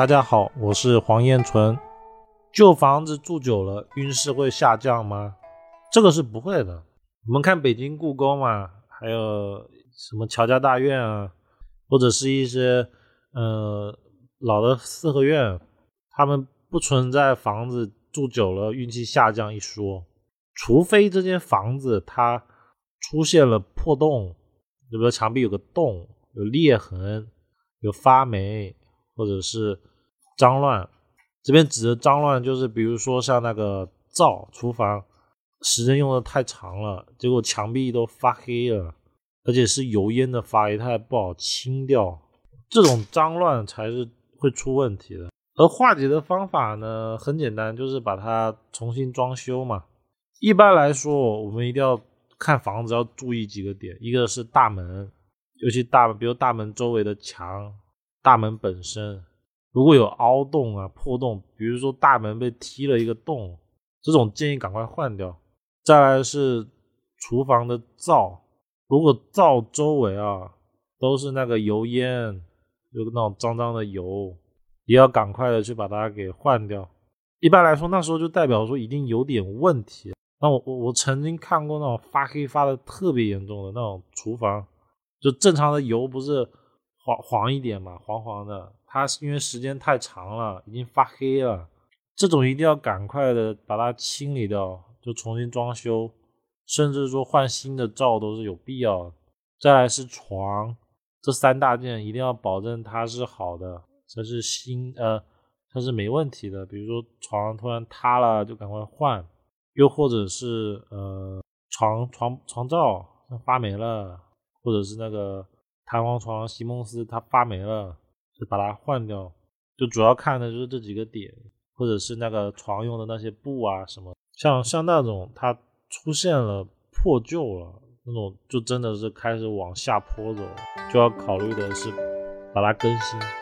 大家好，我是黄彦纯。旧房子住久了，运势会下降吗？这个是不会的。我们看北京故宫嘛，还有什么乔家大院啊，或者是一些呃老的四合院，他们不存在房子住久了运气下降一说，除非这间房子它出现了破洞，比如说墙壁有个洞、有裂痕、有发霉，或者是。脏乱，这边指的脏乱就是，比如说像那个灶、厨房，时间用的太长了，结果墙壁都发黑了，而且是油烟的发黑，它也不好清掉。这种脏乱才是会出问题的。而化解的方法呢，很简单，就是把它重新装修嘛。一般来说，我们一定要看房子要注意几个点，一个是大门，尤其大，比如大门周围的墙，大门本身。如果有凹洞啊、破洞，比如说大门被踢了一个洞，这种建议赶快换掉。再来是厨房的灶，如果灶周围啊都是那个油烟，有那种脏脏的油，也要赶快的去把它给换掉。一般来说，那时候就代表说一定有点问题。那我我我曾经看过那种发黑发的特别严重的那种厨房，就正常的油不是黄黄一点嘛，黄黄的。它是因为时间太长了，已经发黑了，这种一定要赶快的把它清理掉，就重新装修，甚至说换新的灶都是有必要。再来是床，这三大件一定要保证它是好的，这是新呃，它是没问题的。比如说床突然塌了，就赶快换；又或者是呃床床床罩发霉了，或者是那个弹簧床席梦思它发霉了。就把它换掉，就主要看的就是这几个点，或者是那个床用的那些布啊什么，像像那种它出现了破旧了那种，就真的是开始往下坡走，就要考虑的是把它更新。